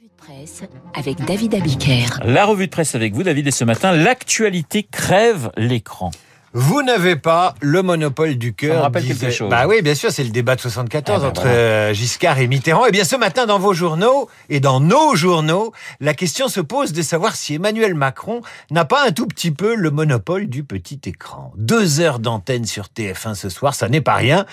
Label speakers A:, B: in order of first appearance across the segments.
A: revue de presse avec David Abiker.
B: La revue de presse avec vous, David, et ce matin, l'actualité crève l'écran.
C: Vous n'avez pas le monopole du cœur.
B: Ça me rappelle
C: disait-
B: quelque chose.
C: Bah oui, bien sûr, c'est le débat de 74
B: Ah bah
C: entre
B: voilà.
C: euh, Giscard et Mitterrand. Et bien ce matin, dans vos journaux et dans nos journaux, la question se pose de savoir si Emmanuel Macron n'a pas un tout petit peu le monopole du petit écran. Deux heures d'antenne sur TF1 ce soir, ça n'est pas rien.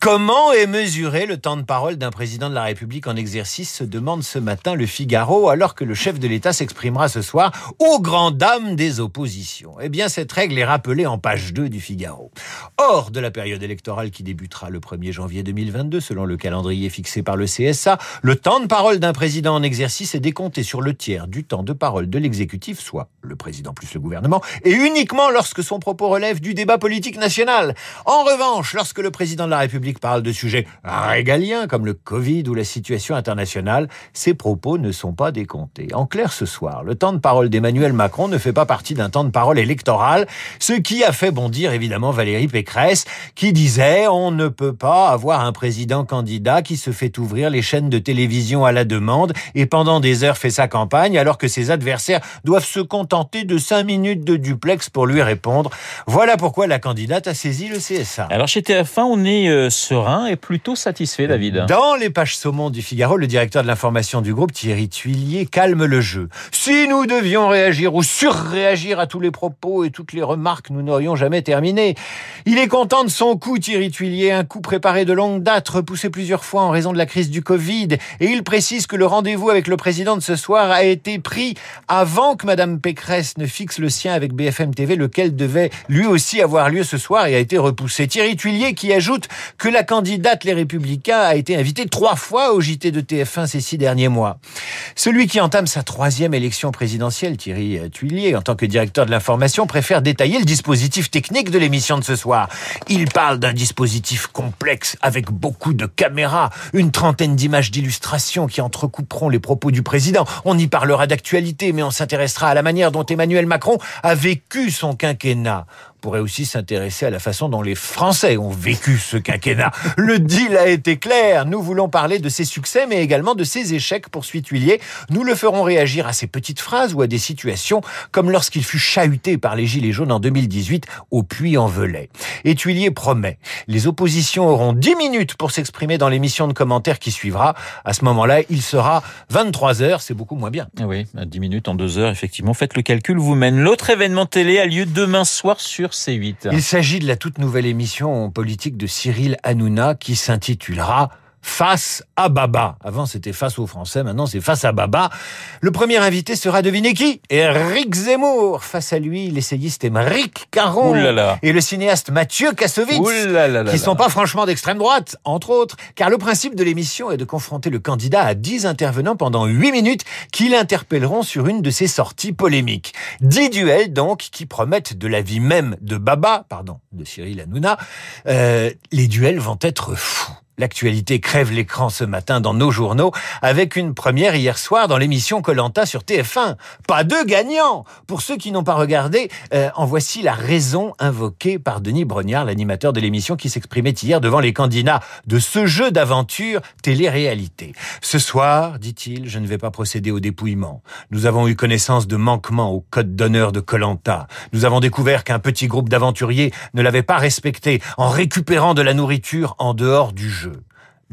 C: Comment est mesuré le temps de parole d'un président de la République en exercice se demande ce matin le Figaro, alors que le chef de l'État s'exprimera ce soir aux grandes dames des oppositions? Eh bien, cette règle est rappelée en page 2 du Figaro. Hors de la période électorale qui débutera le 1er janvier 2022, selon le calendrier fixé par le CSA, le temps de parole d'un président en exercice est décompté sur le tiers du temps de parole de l'exécutif, soit le président plus le gouvernement, et uniquement lorsque son propos relève du débat politique national. En revanche, lorsque le président de la République parle de sujets régaliens comme le Covid ou la situation internationale, ses propos ne sont pas décomptés. En clair, ce soir, le temps de parole d'Emmanuel Macron ne fait pas partie d'un temps de parole électoral, ce qui a fait bondir évidemment Valérie Pécresse, qui disait on ne peut pas avoir un président candidat qui se fait ouvrir les chaînes de télévision à la demande et pendant des heures fait sa campagne alors que ses adversaires doivent se contenter de cinq minutes de duplex pour lui répondre. Voilà pourquoi la candidate a saisi le CSA.
B: Alors chez TF1, on est euh, serein et plutôt satisfait, David.
C: Dans les pages saumon du Figaro, le directeur de l'information du groupe, Thierry Tuillier, calme le jeu. Si nous devions réagir ou surréagir à tous les propos et toutes les remarques, nous n'aurions jamais terminé. Il est content de son coup, Thierry Tuillier, un coup préparé de longue date, repoussé plusieurs fois en raison de la crise du Covid. Et il précise que le rendez-vous avec le président de ce soir a été pris avant que Madame Pécresse ne fixe le sien avec BFM TV, lequel devait lui aussi avoir lieu ce soir et a été repoussé. Thierry Tuillier qui ajoute que la candidate Les Républicains a été invitée trois fois au JT de TF1 ces six derniers mois. Celui qui entame sa troisième élection présidentielle, Thierry euh, Tuillier, en tant que directeur de l'information, préfère détailler le dispositif technique de l'émission de ce soir. Il parle d'un dispositif complexe avec beaucoup de caméras, une trentaine d'images d'illustration qui entrecouperont les propos du président. On y parlera d'actualité, mais on s'intéressera à la manière dont Emmanuel Macron a vécu son quinquennat. Pourrait aussi s'intéresser à la façon dont les Français ont vécu ce quinquennat. Le deal a été clair. Nous voulons parler de ses succès, mais également de ses échecs, poursuit Tuillier. Nous le ferons réagir à ses petites phrases ou à des situations comme lorsqu'il fut chahuté par les Gilets jaunes en 2018 au Puy-en-Velay. Et Tuillier promet, les oppositions auront 10 minutes pour s'exprimer dans l'émission de commentaires qui suivra. À ce moment-là, il sera 23 heures, c'est beaucoup moins bien.
B: Oui, à 10 minutes en 2 heures, effectivement. Faites le calcul vous-même. L'autre événement télé a lieu demain soir sur C8.
C: Il s'agit de la toute nouvelle émission politique de Cyril Hanouna qui s'intitulera Face à Baba. Avant, c'était face aux Français, maintenant c'est face à Baba. Le premier invité sera, devinez qui? Eric Zemmour. Face à lui, l'essayiste Émeric Caron. Et le cinéaste Mathieu Kassovitz.
B: Ouh là là là
C: qui sont
B: là.
C: pas franchement d'extrême droite, entre autres. Car le principe de l'émission est de confronter le candidat à 10 intervenants pendant 8 minutes qui l'interpelleront sur une de ses sorties polémiques. 10 duels donc qui promettent de la vie même de Baba, pardon, de Cyril Hanouna. Euh, les duels vont être fous. L'actualité crève l'écran ce matin dans nos journaux avec une première hier soir dans l'émission Colanta sur TF1. Pas de gagnant Pour ceux qui n'ont pas regardé, euh, en voici la raison invoquée par Denis Brognard, l'animateur de l'émission qui s'exprimait hier devant les candidats de ce jeu d'aventure télé-réalité. Ce soir, dit-il, je ne vais pas procéder au dépouillement. Nous avons eu connaissance de manquements au code d'honneur de Colanta. Nous avons découvert qu'un petit groupe d'aventuriers ne l'avait pas respecté en récupérant de la nourriture en dehors du jeu.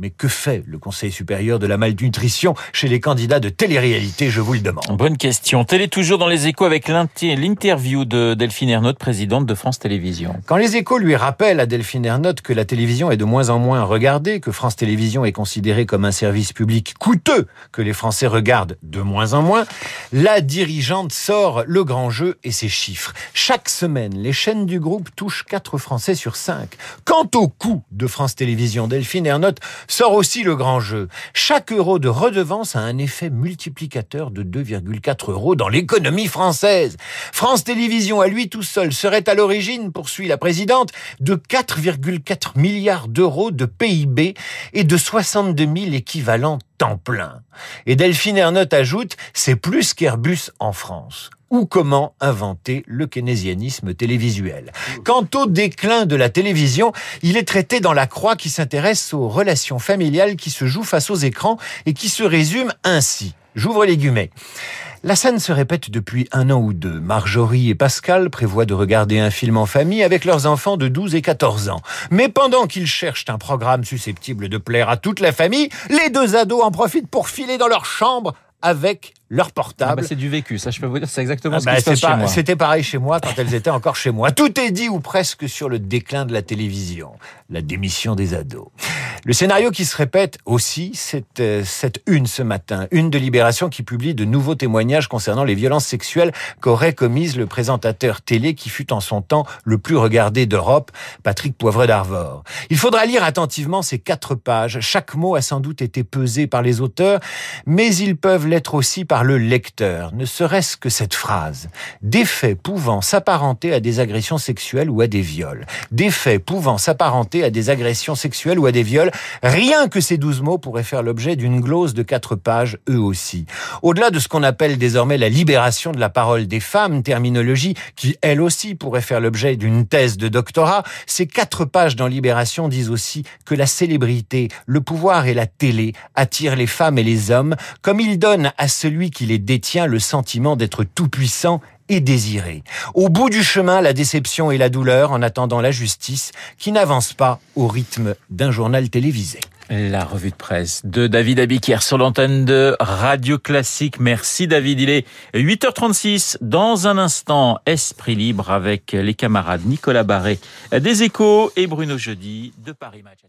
C: Mais que fait le Conseil supérieur de la malnutrition chez les candidats de télé-réalité, je vous le demande?
B: Bonne question. Télé toujours dans les échos avec l'inter- l'interview de Delphine Ernaud, présidente de France Télévisions.
C: Quand les échos lui rappellent à Delphine Ernotte que la télévision est de moins en moins regardée, que France Télévisions est considérée comme un service public coûteux, que les Français regardent de moins en moins, la dirigeante sort le grand jeu et ses chiffres. Chaque semaine, les chaînes du groupe touchent 4 Français sur 5. Quant au coût de France Télévisions, Delphine Ernotte sort aussi le grand jeu. Chaque euro de redevance a un effet multiplicateur de 2,4 euros dans l'économie française. France Télévisions, à lui tout seul, serait à l'origine, poursuit la présidente, de 4,4 milliards d'euros de PIB et de 62 000 équivalents temps plein. Et Delphine Ernotte ajoute, c'est plus qu'Airbus en France ou comment inventer le keynésianisme télévisuel. Quant au déclin de la télévision, il est traité dans la croix qui s'intéresse aux relations familiales qui se jouent face aux écrans et qui se résume ainsi. J'ouvre les guillemets. La scène se répète depuis un an ou deux. Marjorie et Pascal prévoient de regarder un film en famille avec leurs enfants de 12 et 14 ans. Mais pendant qu'ils cherchent un programme susceptible de plaire à toute la famille, les deux ados en profitent pour filer dans leur chambre avec leur
B: Ah
C: portable.
B: bah, c'est du vécu, ça je peux vous dire, c'est exactement
C: Ah
B: ce
C: bah,
B: qui se passe chez
C: pas-
B: moi.
C: C'était pareil chez moi quand elles étaient encore chez moi. Tout est dit ou presque sur le déclin de la télévision, la démission des ados. Le scénario qui se répète aussi, c'est euh, cette une ce matin, une de Libération qui publie de nouveaux témoignages concernant les violences sexuelles qu'aurait commises le présentateur télé qui fut en son temps le plus regardé d'Europe, Patrick Poivre d'Arvor. Il faudra lire attentivement ces quatre pages. Chaque mot a sans doute été pesé par les auteurs, mais ils peuvent l'être aussi par le lecteur, ne serait-ce que cette phrase. Des faits pouvant s'apparenter à des agressions sexuelles ou à des viols. Des faits pouvant s'apparenter à des agressions sexuelles ou à des viols. Rien que ces douze mots pourraient faire l'objet d'une glose de quatre pages, eux aussi. Au-delà de ce qu'on appelle désormais la libération de la parole des femmes, terminologie qui, elle aussi, pourrait faire l'objet d'une thèse de doctorat, ces quatre pages dans Libération disent aussi que la célébrité, le pouvoir et la télé attirent les femmes et les hommes, comme ils donnent à celui qui les détient le sentiment d'être tout-puissant et désiré. Au bout du chemin, la déception et la douleur en attendant la justice qui n'avance pas au rythme d'un journal télévisé.
B: La revue de presse de David Abiquière sur l'antenne de Radio Classique. Merci David. Il est 8h36. Dans un instant, Esprit Libre avec les camarades Nicolas Barré des Échos et Bruno Jeudi de Paris Match.